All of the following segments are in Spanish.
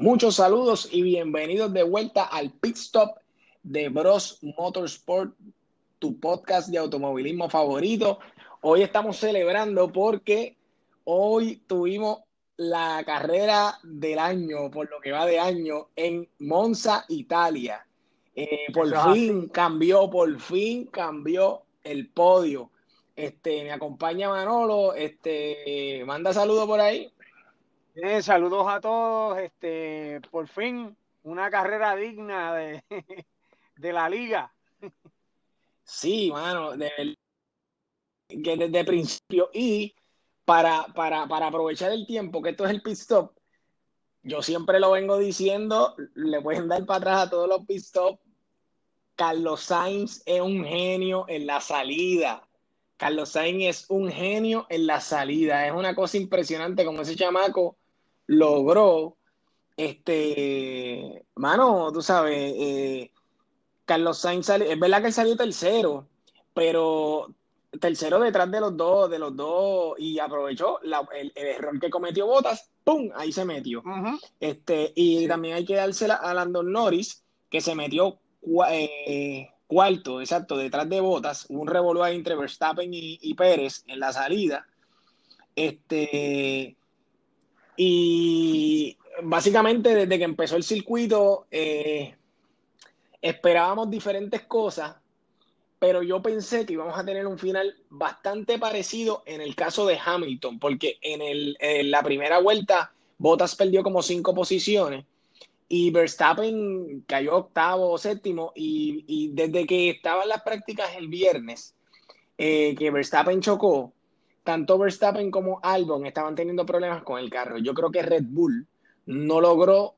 Muchos saludos y bienvenidos de vuelta al Pit Stop de Bros Motorsport, tu podcast de automovilismo favorito. Hoy estamos celebrando porque hoy tuvimos la carrera del año, por lo que va de año, en Monza, Italia. Eh, por fin cambió, por fin cambió el podio. Este, me acompaña Manolo, este, manda saludos por ahí. Bien, saludos a todos. Este, por fin, una carrera digna de, de la liga. Sí, mano, de, que desde principio. Y para, para, para aprovechar el tiempo, que esto es el pit stop, yo siempre lo vengo diciendo, le pueden dar para atrás a todos los pit stop. Carlos Sainz es un genio en la salida. Carlos Sainz es un genio en la salida. Es una cosa impresionante como ese chamaco logró, este, mano, tú sabes, eh, Carlos Sainz salió, es verdad que él salió tercero, pero tercero detrás de los dos, de los dos, y aprovechó el, error que cometió Botas, ¡pum! Ahí se metió. este, y también hay que dársela a Landon Norris, que se metió eh, cuarto, exacto, detrás de Botas, un revolú entre Verstappen y, y, Pérez en la salida. Este, y básicamente desde que empezó el circuito eh, esperábamos diferentes cosas, pero yo pensé que íbamos a tener un final bastante parecido en el caso de Hamilton, porque en, el, la primera vuelta Bottas perdió como cinco posiciones y Verstappen cayó octavo o séptimo y, y desde que estaban las prácticas el viernes, eh, que Verstappen chocó, tanto Verstappen como Albon estaban teniendo problemas con el carro. Yo creo que Red Bull no logró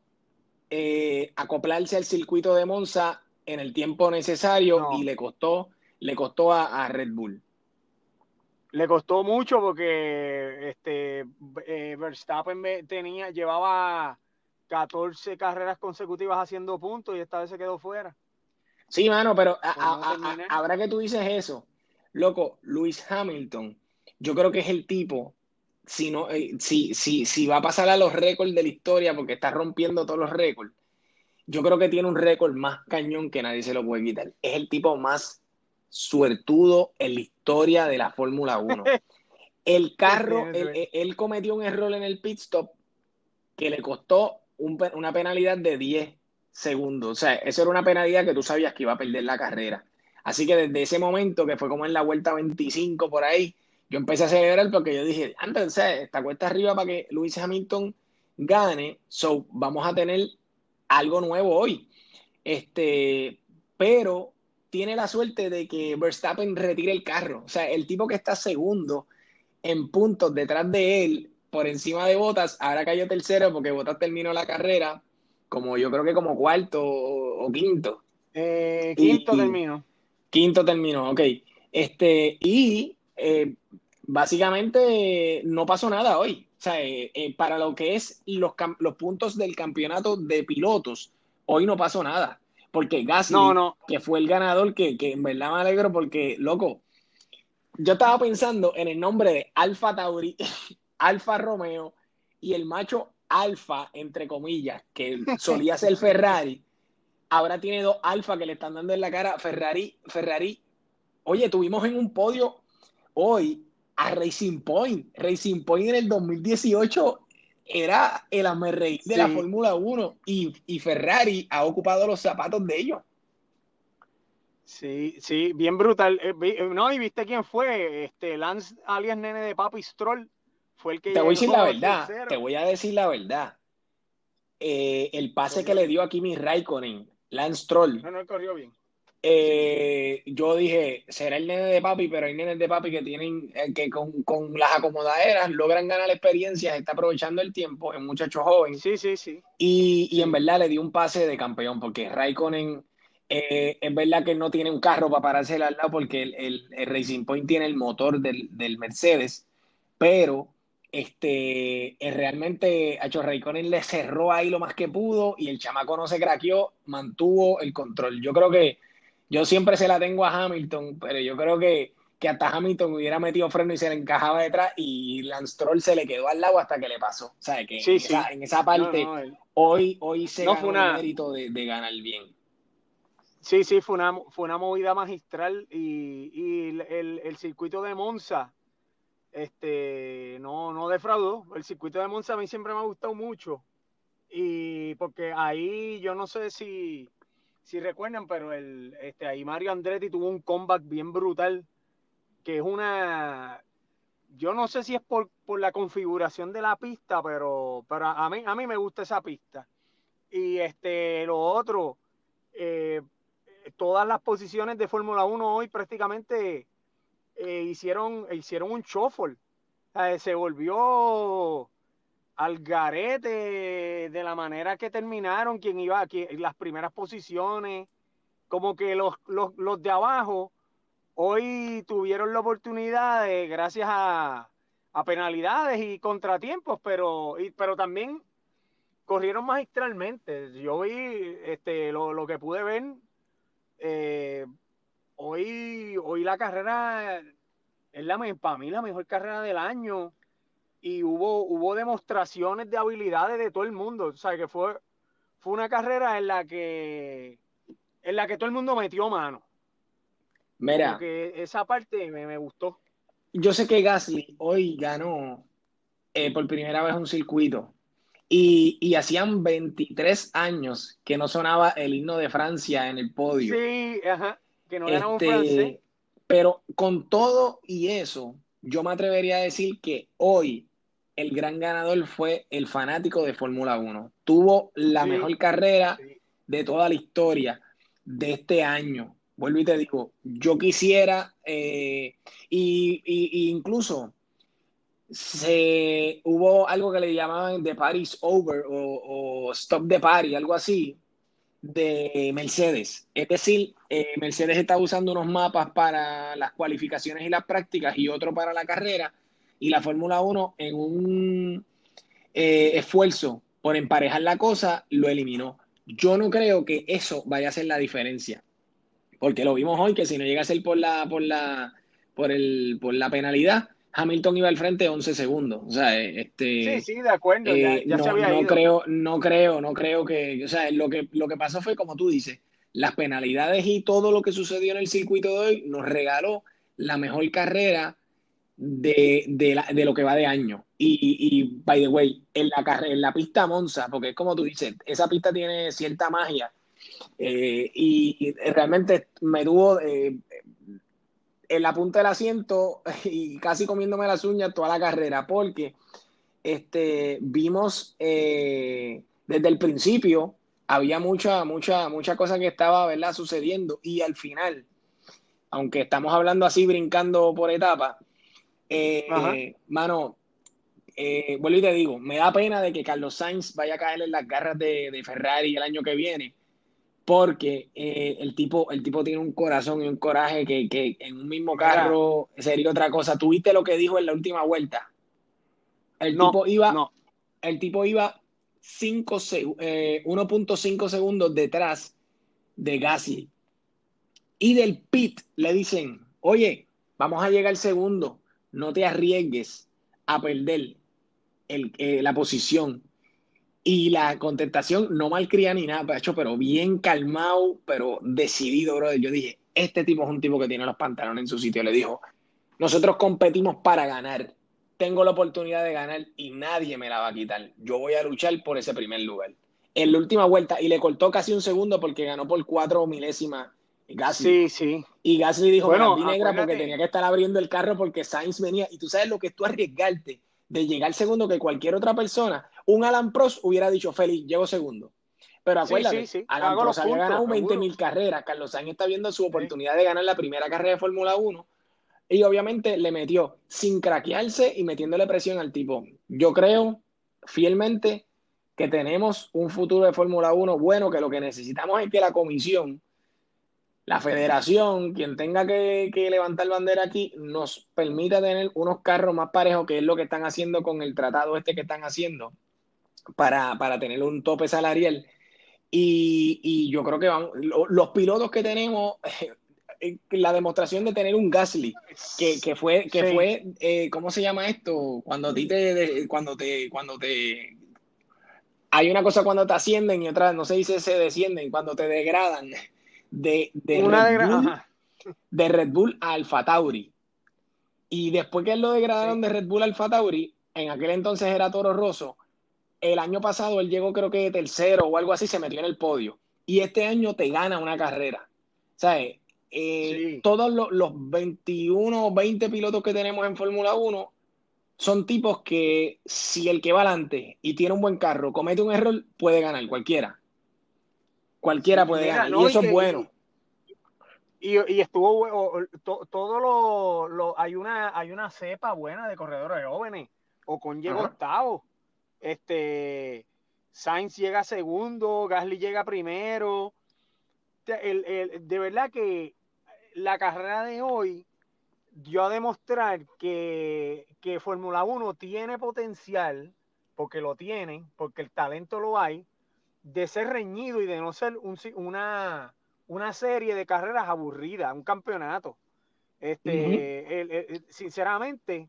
eh, acoplarse al circuito de Monza en el tiempo necesario y le costó, le costó a, Red Bull. Le costó mucho porque este eh, Verstappen tenía, llevaba 14 carreras consecutivas haciendo puntos y esta vez se quedó fuera. Sí, mano, pero ahora que tú dices eso, loco, Luis Hamilton yo creo que es el tipo, si, no, eh, si, si, si va a pasar a los récords de la historia porque está rompiendo todos los récords, yo creo que tiene un récord más cañón que nadie se lo puede quitar. Es el tipo más suertudo en la historia de la Fórmula 1. El carro, él, cometió un error en el pit stop que le costó una penalidad de 10 segundos. O sea, esa era una penalidad que tú sabías que iba a perder la carrera. Así que desde ese momento, que fue como en la vuelta 25 por ahí, yo empecé a celebrar porque yo dije, antes, esta cuesta arriba para que Luis Hamilton gane, so vamos a tener algo nuevo hoy. Este, pero tiene la suerte de que Verstappen retire el carro. O sea, el tipo que está segundo en puntos detrás de él, por encima de Botas, ahora cayó tercero porque Botas terminó la carrera como yo creo que como cuarto o, quinto. Eh, quinto terminó. Quinto terminó, ok. Este, y eh, básicamente no pasó nada hoy. O sea, eh, eh, para lo que es los, los, puntos del campeonato de pilotos, hoy no pasó nada. Porque Gasly, que fue el ganador, que, que, en verdad me alegro porque, loco, yo estaba pensando en el nombre de Alfa Tauri, Alfa Romeo y el macho Alfa, entre comillas, que solía ser Ferrari. Ahora tiene dos Alfa que le están dando en la cara Ferrari, Ferrari. Oye, tuvimos en un podio hoy a Racing Point. Racing Point en el 2018 era el amerreír de la Fórmula 1 y, Ferrari ha ocupado los zapatos de ellos. Sí, sí, bien brutal. Eh, eh, no, y viste quién fue, este Lance alias nene de Papi Stroll, fue el que... Te voy a decir la verdad, te voy a decir la verdad. Eh, el pase que le dio a Kimi Raikkonen, Lance Stroll. No, no, corrió bien. Eh, yo dije, será el nene de papi, pero hay nenes de papi que tienen, eh, que con, las acomodaderas logran ganar experiencia, está aprovechando el tiempo, es un muchacho joven. Sí, sí, sí. Y, en verdad le dio un pase de campeón, porque Raikkonen, eh, es verdad que no tiene un carro para pararse al lado, porque el, Racing Point tiene el motor del, Mercedes, pero este, realmente Hecho Raikkonen le cerró ahí lo más que pudo y el chamaco no se craqueó, mantuvo el control. Yo creo que yo siempre se la tengo a Hamilton, pero yo creo que, que hasta Hamilton hubiera metido freno y se le encajaba detrás y Lance Troll se le quedó al lado hasta que le pasó. O sea, que en, Esa, parte hoy, hoy se no ganó el mérito de, ganar bien. Sí, sí, fue una, fue una movida magistral y, el, circuito de Monza este, no, no defraudó. El circuito de Monza a mí siempre me ha gustado mucho y porque ahí yo no sé si, si recuerdan, pero el, este, ahí Mario Andretti tuvo un comeback bien brutal que es una, yo no sé si es por, la configuración de la pista, pero, pero a, mí, a mí me gusta esa pista. Y este, lo otro, eh, todas las posiciones de Fórmula 1 hoy prácticamente eh, hicieron, hicieron un shuffle. se volvió al garete de la manera que terminaron, quien iba, aquí las primeras posiciones, como que los, los, los de abajo hoy tuvieron la oportunidad, de, gracias a, penalidades y contratiempos, pero, pero también corrieron magistralmente. Yo vi este, lo, que pude ver. Eh, hoy, hoy la carrera es la, para mí la mejor carrera del año y hubo, hubo demostraciones de habilidades de todo el mundo. O sea, que fue, fue una carrera en la que en la que todo el mundo metió mano. Mira. que esa parte me, gustó. Yo sé que Gasly hoy ganó eh, por primera vez un circuito. Y, hacían 23 años que no sonaba el himno de Francia en el podio. Sí, ajá, que no ganaba un este, francés. Pero con todo y eso, yo me atrevería a decir que hoy el gran ganador fue el fanático de Fórmula 1. Tuvo la mejor carrera de toda la historia de este año vuelvo y te digo, yo quisiera, eh, y, incluso se, hubo algo que le llamaban The Party's Over o, Stop the Party, algo así, de Mercedes. Es decir, eh, Mercedes está usando unos mapas para las cualificaciones y las prácticas y otro para la carrera, y la Fórmula 1 en un eh, esfuerzo por emparejar la cosa lo eliminó. Yo no creo que eso vaya a ser la diferencia porque lo vimos hoy que si no llega a ser por la, por la, por el, por la penalidad, Hamilton iba al frente 11 segundos. O sea, este, sí, sí, de acuerdo. ya, eh, no, se había no creo, no creo, no creo que, o sea, lo que, lo que pasó fue como tú dices, las penalidades y todo lo que sucedió en el circuito de hoy nos regaló la mejor carrera de, de, lo que va de año. Y, y, by the way, en la, en la pista Monza, porque es como tú dices, esa pista tiene cierta magia eh, y, realmente me tuvo eh, en la punta del asiento y casi comiéndome las uñas toda la carrera, porque este, vimos eh, desde el principio, había mucha, mucha, mucha cosa que estaba ¿verdad? sucediendo y al final, aunque estamos hablando así, brincando por etapas, mano, vuelvo y te digo, me da pena de que Carlos Sainz vaya a caer en las garras de, de Ferrari el año que viene, porque eh, el, tipo, el tipo tiene un corazón y un coraje que, en un mismo carro sería otra cosa. ¿Tuviste lo que dijo en la última vuelta? El tipo iba, el tipo iba 1.5 eh, segundos detrás de Gasly. Y del pit le dicen, oye, vamos a llegar segundo, no te arriesgues a perder eh, la posición. Y la contestación no malcría ni nada, hecho, pero bien calmado, pero decidido, brother. Yo dije, este tipo es un tipo que tiene los pantalones en su sitio. Le dijo, nosotros competimos para ganar. Tengo la oportunidad de ganar y nadie me la va a quitar. Yo voy a luchar por ese primer lugar. En la última vuelta, y le cortó casi un segundo porque ganó por cuatro milésimas Gasly. Sí, sí. Y Gasly dijo, bueno, negra porque tenía que estar abriendo el carro porque Sainz venía. Y tú sabes lo que es tú arriesgarte de llegar segundo que cualquier otra persona. Un Alan Prost hubiera dicho, feliz, llego segundo. Pero acuérdate, Alan Prost había ganado 20 mil carreras. Carlos Sainz está viendo su oportunidad de ganar la primera carrera de Fórmula 1. Y obviamente le metió sin craquearse y metiéndole presión al tipo. Yo creo fielmente que tenemos un futuro de Fórmula 1 bueno, que lo que necesitamos es que la comisión la federación, quien tenga que, levantar bandera aquí, nos permita tener unos carros más parejos, que es lo que están haciendo con el tratado este que están haciendo, para, tener un tope salarial. Y, yo creo que van, los pilotos que tenemos, eh, la demostración de tener un Gasly, que, fue, que fue eh, ¿cómo se llama esto? Cuando a ti te, cuando te, cuando te, hay una cosa cuando te ascienden y otra, no se dice se descienden, cuando te degradan de, de, Red, Bull, de Red Bull a Alfa Tauri. Y después que lo degradaron de Red Bull a Alfa Tauri, en aquel entonces era Toro Rosso, el año pasado él llegó creo que tercero o algo así, se metió en el podio. Y este año te gana una carrera. ¿Sabes? Eh, todos los, los 21 o 20 pilotos que tenemos en Fórmula 1 son tipos que si el que va adelante y tiene un buen carro comete un error, puede ganar, cualquiera. Cualquiera puede ganar, y eso es bueno. Y, y, estuvo todo lo, hay una hay una cepa buena de corredores jóvenes. O con llegó octavo. Este Sainz llega segundo, Gasly llega primero. de verdad que la carrera de hoy dio a demostrar que, que Fórmula 1 tiene potencial, porque lo tiene, porque el talento lo hay, de ser reñido y de no ser una, una serie de carreras aburridas, un campeonato. Este, sinceramente,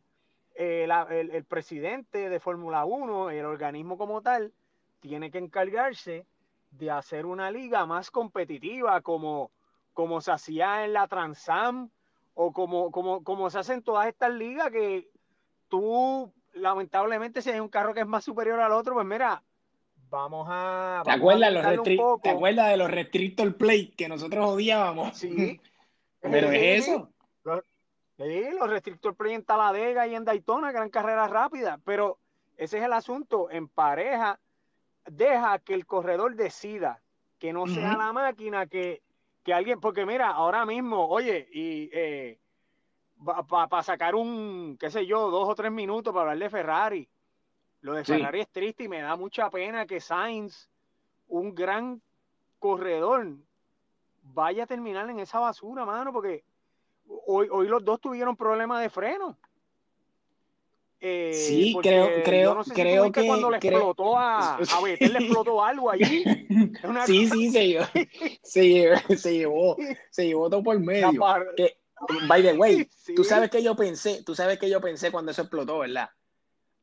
el, presidente de Fórmula 1, el organismo como tal, tiene que encargarse de hacer una liga más competitiva, como, como se hacía en la Transam o como, como, como se hace en todas estas ligas que tú, lamentablemente, si hay un carro que es más superior al otro, pues mira, vamos a... ¿Te, acuerdas, los ¿Te acuerdas de los restrictor plate que nosotros odiábamos? Sí. Pero es eso. Los, sí, los restrictor plate en Taladega y en Daytona, que eran carreras rápidas, pero ese es el asunto. En pareja, deja que el corredor decida, que no sea la máquina que que alguien, porque mira, ahora mismo, oye, y eh, para sacar un, qué sé yo, dos o tres minutos para hablar de Ferrari. Lo de Ferrari es triste y me da mucha pena que Sainz, un gran corredor, vaya a terminar en esa basura, mano, porque hoy, hoy los dos tuvieron problemas de freno. Eh, sí, creo, creo, creo que cuando le explotó a, a Betel le explotó algo allí. sí, sí, se llevó, se llevó, se llevó, se llevó todo por medio. Que, by the way, tú sabes que yo pensé, tú sabes que yo pensé cuando eso explotó, ¿verdad?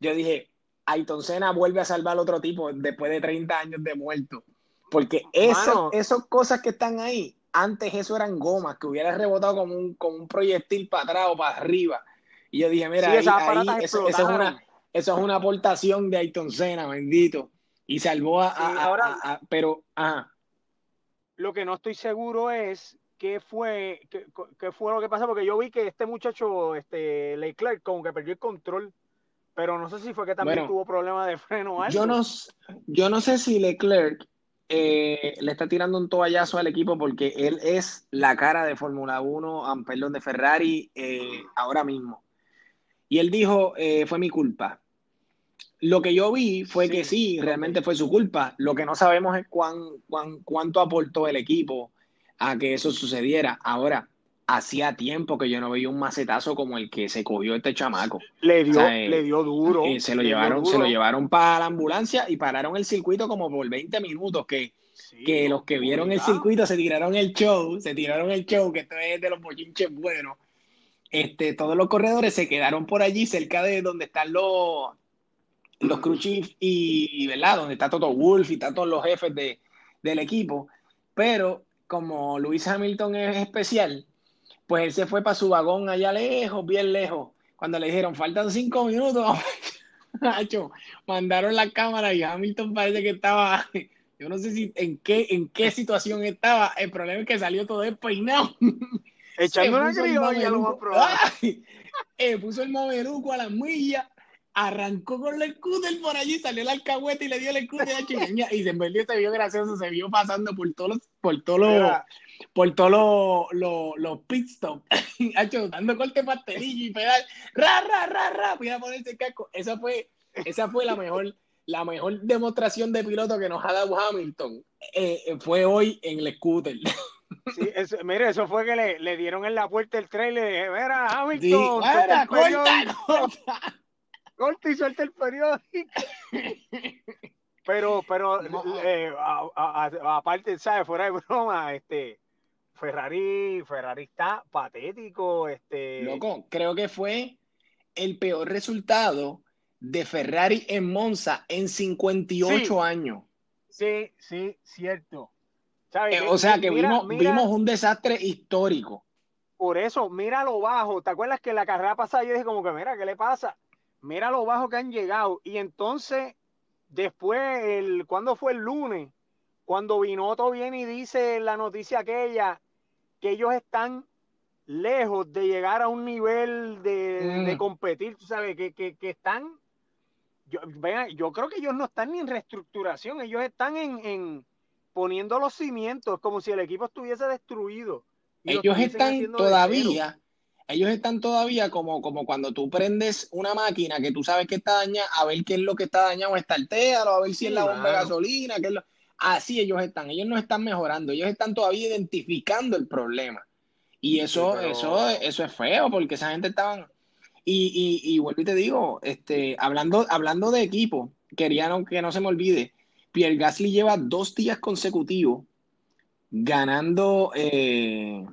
Yo dije, Ayton Senna vuelve a salvar al otro tipo después de 30 años de muerto. Porque esas cosas que están ahí, antes eso eran gomas, que hubiera rebotado como un, como un proyectil para atrás o para arriba y yo dije, mira, ahí, eso, es una, eso es una aportación de Ayton Senna, bendito. Y salvó a, ahora, pero, ajá. Lo que no estoy seguro es qué fue, qué, fue lo que pasó, porque yo vi que este muchacho, este Leclerc, como que perdió el control, pero no sé si fue que también tuvo problemas de freno o algo. Yo no, yo no sé si Leclerc eh, le está tirando un toallazo al equipo porque él es la cara de Fórmula 1, perdón, de Ferrari eh, ahora mismo. Y él dijo, eh, fue mi culpa. Lo que yo vi fue que sí, realmente fue su culpa. Lo que no sabemos es cuán, cuán, cuánto aportó el equipo a que eso sucediera. Ahora, hacía tiempo que yo no veía un macetazo como el que se cogió este chamaco. Le dio, eh, le dio duro. Eh, se lo llevaron, se lo llevaron para la ambulancia y pararon el circuito como por 20 minutos que, que los que vieron el circuito se tiraron el show, se tiraron el show, que esto es de los bochinches buenos este, todos los corredores se quedaron por allí cerca de donde están los, los crew y, ¿verdad? Donde está Toto Wolf y están todos los jefes de, del equipo. Pero como Luis Hamilton es especial, pues él se fue para su vagón allá lejos, bien lejos. Cuando le dijeron, faltan cinco minutos, mandaron la cámara y Hamilton parece que estaba, yo no sé si en qué, en qué situación estaba. El problema es que salió todo despeinado. Echando una criolla lo va a probar. eh, puso el mameluco a la milla, arrancó con el scooter por allí, salió el alcahuete y le dio el scooter a Chileña y se envolvió, se vio gracioso, se vio pasando por todos los, por todos los, por todos los, los, pit stops, dando corte pastelillo y pedal, ra, ra, ra, ra, voy a ponerse el casco. Esa fue, esa fue la mejor, la mejor demostración de piloto que nos ha dado Hamilton. Eh, eh, fue hoy en el scooter. Sí, eso, mire, eso fue que le, le, dieron en la puerta el trailer y dije, mira, Hamilton, sí, corta, corta. Corta y suelta el periódico. Pero, pero, eh, aparte, ¿sabes? Fuera de broma, este, Ferrari, Ferrari está patético. Este... Loco, creo que fue el peor resultado de Ferrari en Monza en 58 años. Sí, sí, cierto. Eh, o sea que vimos, vimos un desastre histórico. Por eso, mira lo bajo. ¿Te acuerdas que la carrera pasada yo dije como que, mira, ¿qué le pasa? Mira lo bajo que han llegado. Y entonces, después, el, ¿cuándo fue el lunes? Cuando Binotto viene y dice la noticia aquella, que ellos están lejos de llegar a un nivel de, mm. competir, tú sabes, que, que, que están, yo, vean, yo creo que ellos no están ni en reestructuración, ellos están en, en poniendo los cimientos, como si el equipo estuviese destruido. Ellos están todavía, ellos están todavía como, como cuando tú prendes una máquina que tú sabes que está dañada, a ver qué es lo que está dañado, está el a ver si es la bomba de gasolina, qué es lo... Así ellos están, ellos no están mejorando, ellos están todavía identificando el problema. Y eso, eso, eso es feo, porque esa gente estaban. Y, y, y vuelvo y te digo, este, hablando, hablando de equipo, quería que no se me olvide, Pierre Gasly lleva dos días consecutivos ganando, eh,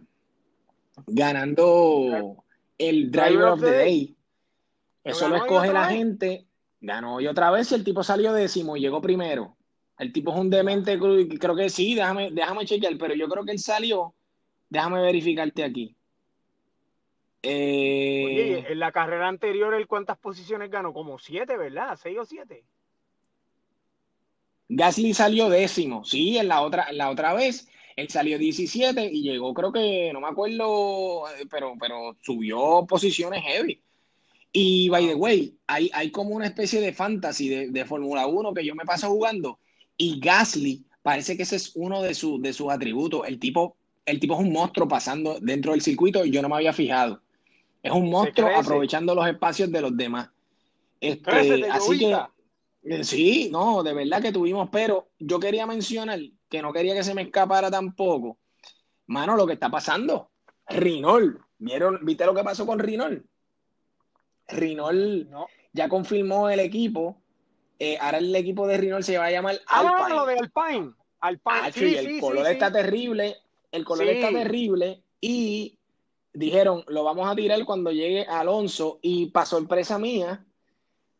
ganando el Driver of the Day. Eso lo escoge la gente. Ganó y otra vez y el tipo salió décimo y llegó primero. El tipo es un demente, creo que sí, déjame, déjame chequear, pero yo creo que él salió. Déjame verificarte aquí. Eh, en la carrera anterior, ¿él cuántas posiciones ganó? Como siete, ¿verdad? ¿Seis o siete? Gasly salió décimo, sí, en la otra, en la otra vez. Él salió 17 y llegó, creo que, no me acuerdo, eh, pero, pero subió posiciones heavy. Y by the way, hay, hay como una especie de fantasy de, de Fórmula 1 que yo me paso jugando y Gasly parece que ese es uno de, de sus atributos. El tipo, el tipo es un monstruo pasando dentro del circuito y yo no me había fijado. Es un monstruo aprovechando los espacios de los demás. Este, así que eh, sí, no, de verdad que tuvimos, pero yo quería mencionar que no quería que se me escapara tampoco. Mano, lo que está pasando. Rinol, ¿vieron? ¿Viste lo que pasó con Rinol? Rinol ya confirmó el equipo eh, ahora el equipo de Rinol se va a llamar ah, Alpine. lo de Alpine. Alpine. Ah, sí, el color está terrible. El color está terrible. Y dijeron, lo vamos a tirar cuando llegue Alonso. Y para sorpresa mía,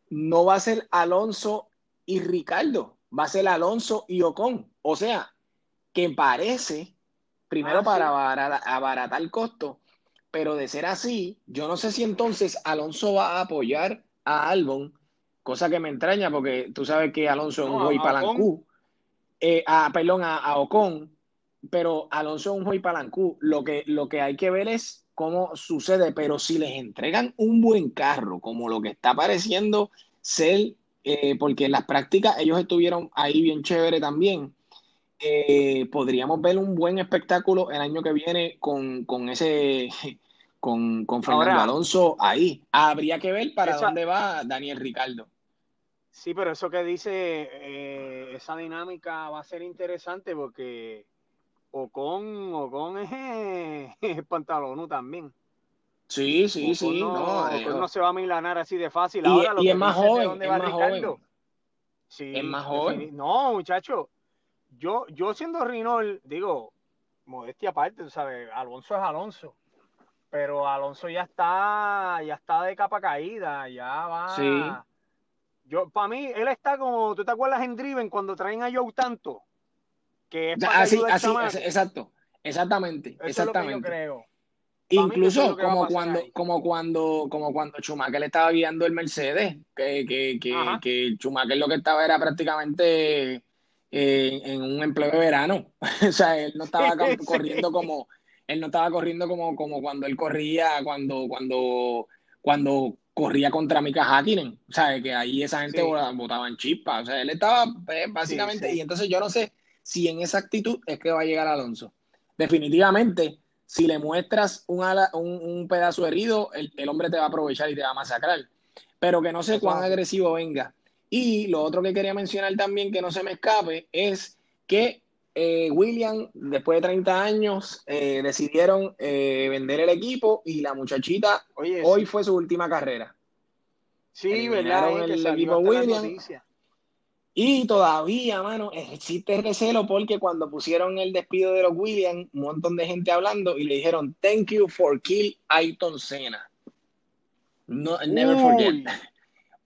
no va a ser Alonso y Ricardo. Va a ser Alonso y Ocon. O sea, que parece, primero ah, para abaratar el costo, pero de ser así, yo no sé si entonces Alonso va a apoyar a Albon cosa que me entraña porque tú sabes que Alonso es un güey palancú, eh, a, perdón, a, Ocon, pero Alonso es un güey palancú. Lo que, lo que hay que ver es cómo sucede, pero si les entregan un buen carro, como lo que está pareciendo ser, eh, porque en las prácticas ellos estuvieron ahí bien chévere también. Eh, podríamos ver un buen espectáculo el año que viene con, con ese con, con Fernando Alonso ahí. Habría que ver para dónde va Daniel Ricardo. Sí, pero eso que dice, eh, esa dinámica va a ser interesante porque Ocon, Ocon es, es pantalón también. Sí, sí, sí. No, no, se va a milanar así de fácil. Y, Ahora, lo es más joven. Es más joven. Sí, es más joven. No, muchacho. Yo, yo siendo Rinol, digo, modestia aparte, tú sabes, Alonso es Alonso. Pero Alonso ya está, ya está de capa caída, ya va. Sí yo, para mí, él está como, ¿tú te acuerdas en Driven cuando traen a Joe Tanto? Que es para así, así, exacto, exactamente, exactamente. creo. Incluso como cuando, como cuando, como cuando Schumacher le estaba guiando el Mercedes, que, que, que, que Schumacher lo que estaba era prácticamente eh, en un empleo de verano. o sea, él no estaba corriendo como, él no estaba corriendo como, como cuando él corría, cuando, cuando, cuando corría contra Mika Hakkinen, o sea, que ahí esa gente votaba en chispa, o sea, él estaba pues, básicamente, y entonces yo no sé si en esa actitud es que va a llegar Alonso. Definitivamente, si le muestras un, un, pedazo herido, el, hombre te va a aprovechar y te va a masacrar, pero que no sé cuán agresivo venga. Y lo otro que quería mencionar también, que no se me escape, es que eh, William, después de 30 años, eh, decidieron eh, vender el equipo y la muchachita hoy fue su última carrera. Sí, ¿verdad? El equipo William. Y todavía, mano, existe recelo porque cuando pusieron el despido de los Williams, un montón de gente hablando y le dijeron, thank you for kill Ayton Senna. No, never forget.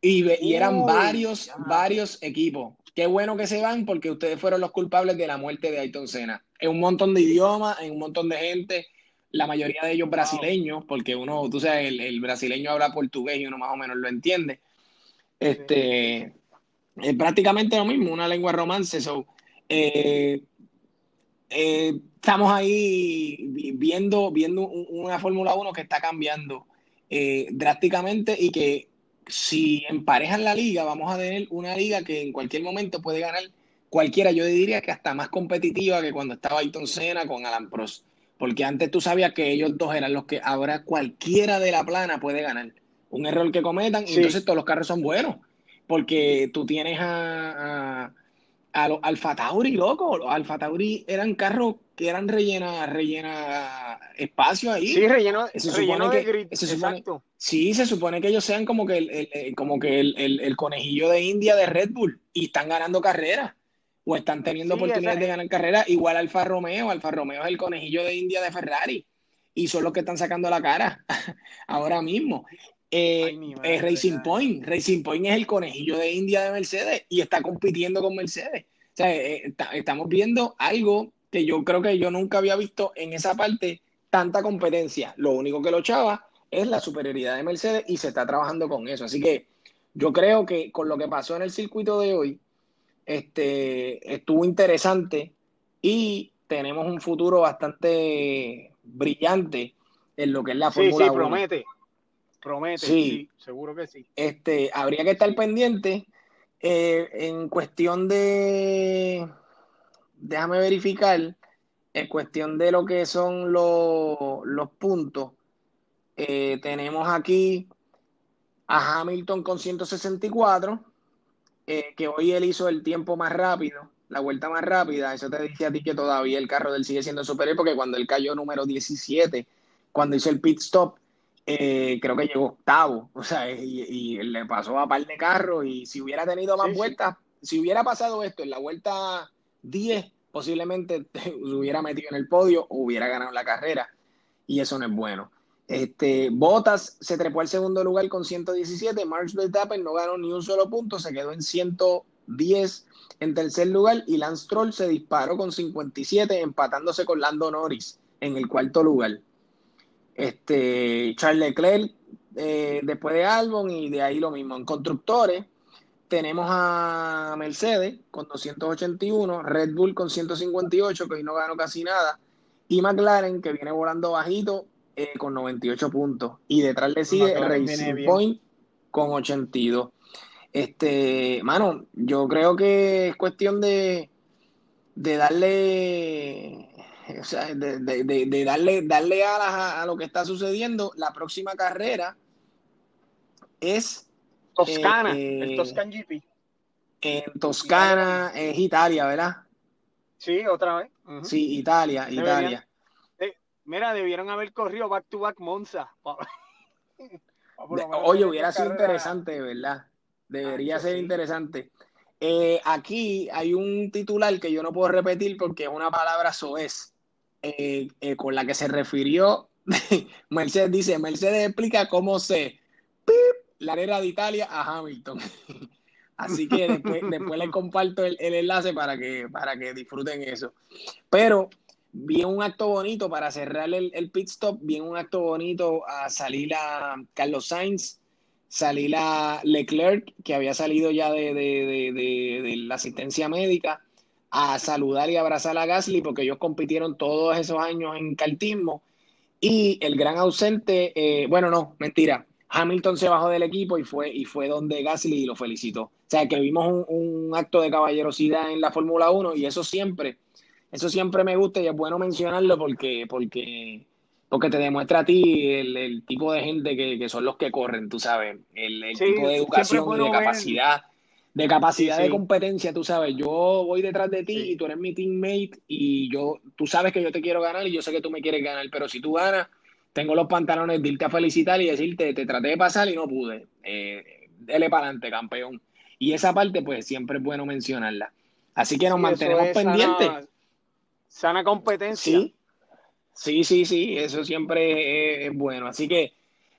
Y, eran varios, varios equipos. Qué bueno que se van porque ustedes fueron los culpables de la muerte de Ayton Senna. En un montón de idiomas, en un montón de gente, la mayoría de ellos brasileños, porque uno, tú sabes, el, brasileño habla portugués y uno más o menos lo entiende. Este, es prácticamente lo mismo, una lengua romance. Eh, eh, estamos ahí viendo, viendo una Fórmula 1 que está cambiando eh, drásticamente y que si emparejan la liga, vamos a tener una liga que en cualquier momento puede ganar cualquiera. Yo diría que hasta más competitiva que cuando estaba Ayton Senna con Alan Prost. Porque antes tú sabías que ellos dos eran los que ahora cualquiera de la plana puede ganar. Un error que cometan y entonces todos los carros son buenos porque tú tienes a, a, los Alfa Tauri, loco. Los Alfa Tauri eran carros que eran rellena, rellena espacio ahí. Sí, relleno, relleno de grid, exacto. Sí, se supone que ellos sean como que el, como que el, conejillo de India de Red Bull y están ganando carreras o están teniendo oportunidades de ganar carreras. Igual Alfa Romeo, Alfa Romeo es el conejillo de India de Ferrari y son los que están sacando la cara ahora mismo. Eh, eh, Racing Point. Racing Point es el conejillo de India de Mercedes y está compitiendo con Mercedes. O sea, eh, estamos viendo algo que yo creo que yo nunca había visto en esa parte tanta competencia. Lo único que lo echaba es la superioridad de Mercedes y se está trabajando con eso. Así que yo creo que con lo que pasó en el circuito de hoy, este, estuvo interesante y tenemos un futuro bastante brillante en lo que es la Fórmula sí, promete. Promete, sí, seguro que sí. Este, habría que estar pendiente eh, en cuestión de, déjame verificar, en cuestión de lo que son los, puntos. Eh, tenemos aquí a Hamilton con 164, eh, que hoy él hizo el tiempo más rápido, la vuelta más rápida. Eso te dice a ti que todavía el carro del sigue siendo superior, porque cuando él cayó número 17, cuando hizo el pit stop, eh, creo que llegó octavo, o sea, y, le pasó a par de carros y si hubiera tenido más vueltas, si hubiera pasado esto en la vuelta 10, posiblemente se hubiera metido en el podio o hubiera ganado la carrera y eso no es bueno. Este, Bottas se trepó al segundo lugar con 117, Marx Verstappen no ganó ni un solo punto, se quedó en 110 en tercer lugar y Lance Troll se disparó con 57 empatándose con Lando Norris en el cuarto lugar. Este, Charles Leclerc eh, después de Albon y de ahí lo mismo. En constructores tenemos a Mercedes con 281, Red Bull con 158, que hoy no ganó casi nada, y McLaren que viene volando bajito eh, con 98 puntos. Y detrás le sigue Racing Point con 82. Este, mano, yo creo que es cuestión de, de darle o sea, de, darle, darle alas a, lo que está sucediendo. La próxima carrera es Toscana, eh, el Toscan GP. En Toscana es Italia, ¿verdad? Sí, otra vez. Sí, Italia, Italia. mira, debieron haber corrido back to back Monza. Oye, hubiera sido interesante, ¿verdad? Debería ser interesante. Eh, aquí hay un titular que yo no puedo repetir porque es una palabra soez. Eh, eh, con la que se refirió Mercedes. Dice, Mercedes explica cómo se la era de Italia a Hamilton. Así que después, después les comparto el, enlace para que, para que disfruten eso. Pero bien un acto bonito para cerrar el, el, pit stop, bien un acto bonito a salir a Carlos Sainz, salir a Leclerc, que había salido ya de, de la asistencia médica, a saludar y abrazar a Gasly porque ellos compitieron todos esos años en cartismo. Y el gran ausente, eh, bueno, no, mentira, Hamilton se bajó del equipo y fue, y fue donde Gasly lo felicitó. O sea, que vimos un, acto de caballerosidad en la Fórmula 1 y eso siempre, eso siempre me gusta y es bueno mencionarlo porque, porque, porque te demuestra a ti el, tipo de gente que, son los que corren, tú sabes, el, tipo de educación y de capacidad de capacidad de competencia, tú sabes, yo voy detrás de ti y tú eres mi teammate y yo, tú sabes que yo te quiero ganar y yo sé que tú me quieres ganar, pero si tú ganas, tengo los pantalones de irte a felicitar y decirte, te traté de pasar y no pude. Eh, dele para adelante, campeón. Y esa parte, pues siempre es bueno mencionarla. Así que nos mantenemos pendientes. Sana, competencia. Sí, sí, sí, sí, eso siempre es, bueno. Así que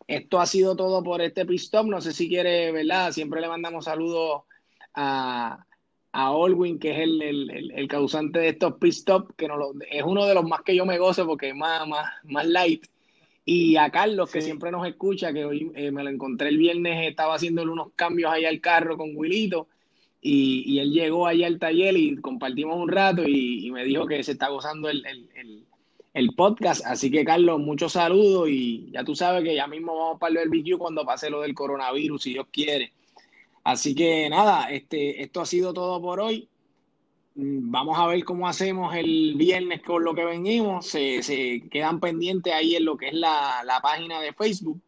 esto ha sido todo por este pistop. No sé si quiere, ¿verdad? Siempre le mandamos saludos a, a Olwin, que es el, causante de estos pit que no es uno de los más que yo me gozo porque es más, más, más light. Y a Carlos, que siempre nos escucha, que hoy eh, me lo encontré el viernes, estaba haciéndole unos cambios ahí al carro con Wilito. Y, él llegó ahí al taller y compartimos un rato y, me dijo que se está gozando el, el, podcast. Así que, Carlos, muchos saludos y ya tú sabes que ya mismo vamos para el BQ cuando pase lo del coronavirus, si Dios quiere. Así que nada, este, esto ha sido todo por hoy. Mm, vamos a ver cómo hacemos el viernes con lo que venimos. Se, se quedan pendientes ahí en lo que es la, página de Facebook,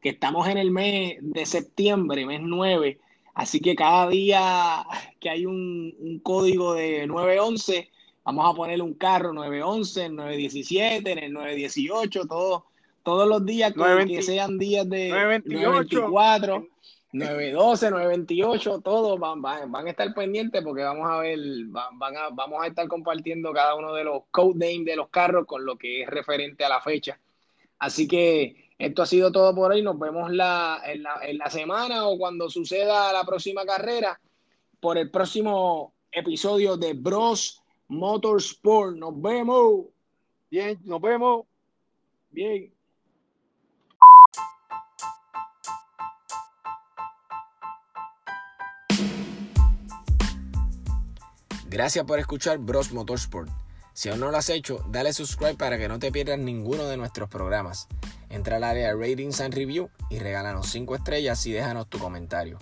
que estamos en el mes de septiembre, mes 9. Así que cada día que hay un, código de 911, vamos a poner un carro 911, en 917, en el 918, todo, todos los días que, sean días de 924. 912, 928, todos van, van, van, a estar pendientes porque vamos a ver, van, a, vamos a estar compartiendo cada uno de los code names de los carros con lo que es referente a la fecha. Así que esto ha sido todo por hoy. Nos vemos la, en, la, en la semana o cuando suceda la próxima carrera por el próximo episodio de Bros Motorsport. Nos vemos. Bien, nos vemos. Bien. Gracias por escuchar Bros Motorsport. Si aún no lo has hecho, dale subscribe para que no te pierdas ninguno de nuestros programas. Entra al área Ratings and Review y regálanos 5 estrellas y déjanos tu comentario.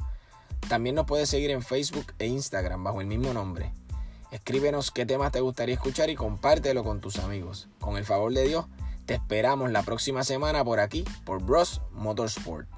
También nos puedes seguir en Facebook e Instagram bajo el mismo nombre. Escríbenos qué temas te gustaría escuchar y compártelo con tus amigos. Con el favor de Dios, te esperamos la próxima semana por aquí, por Bros Motorsport.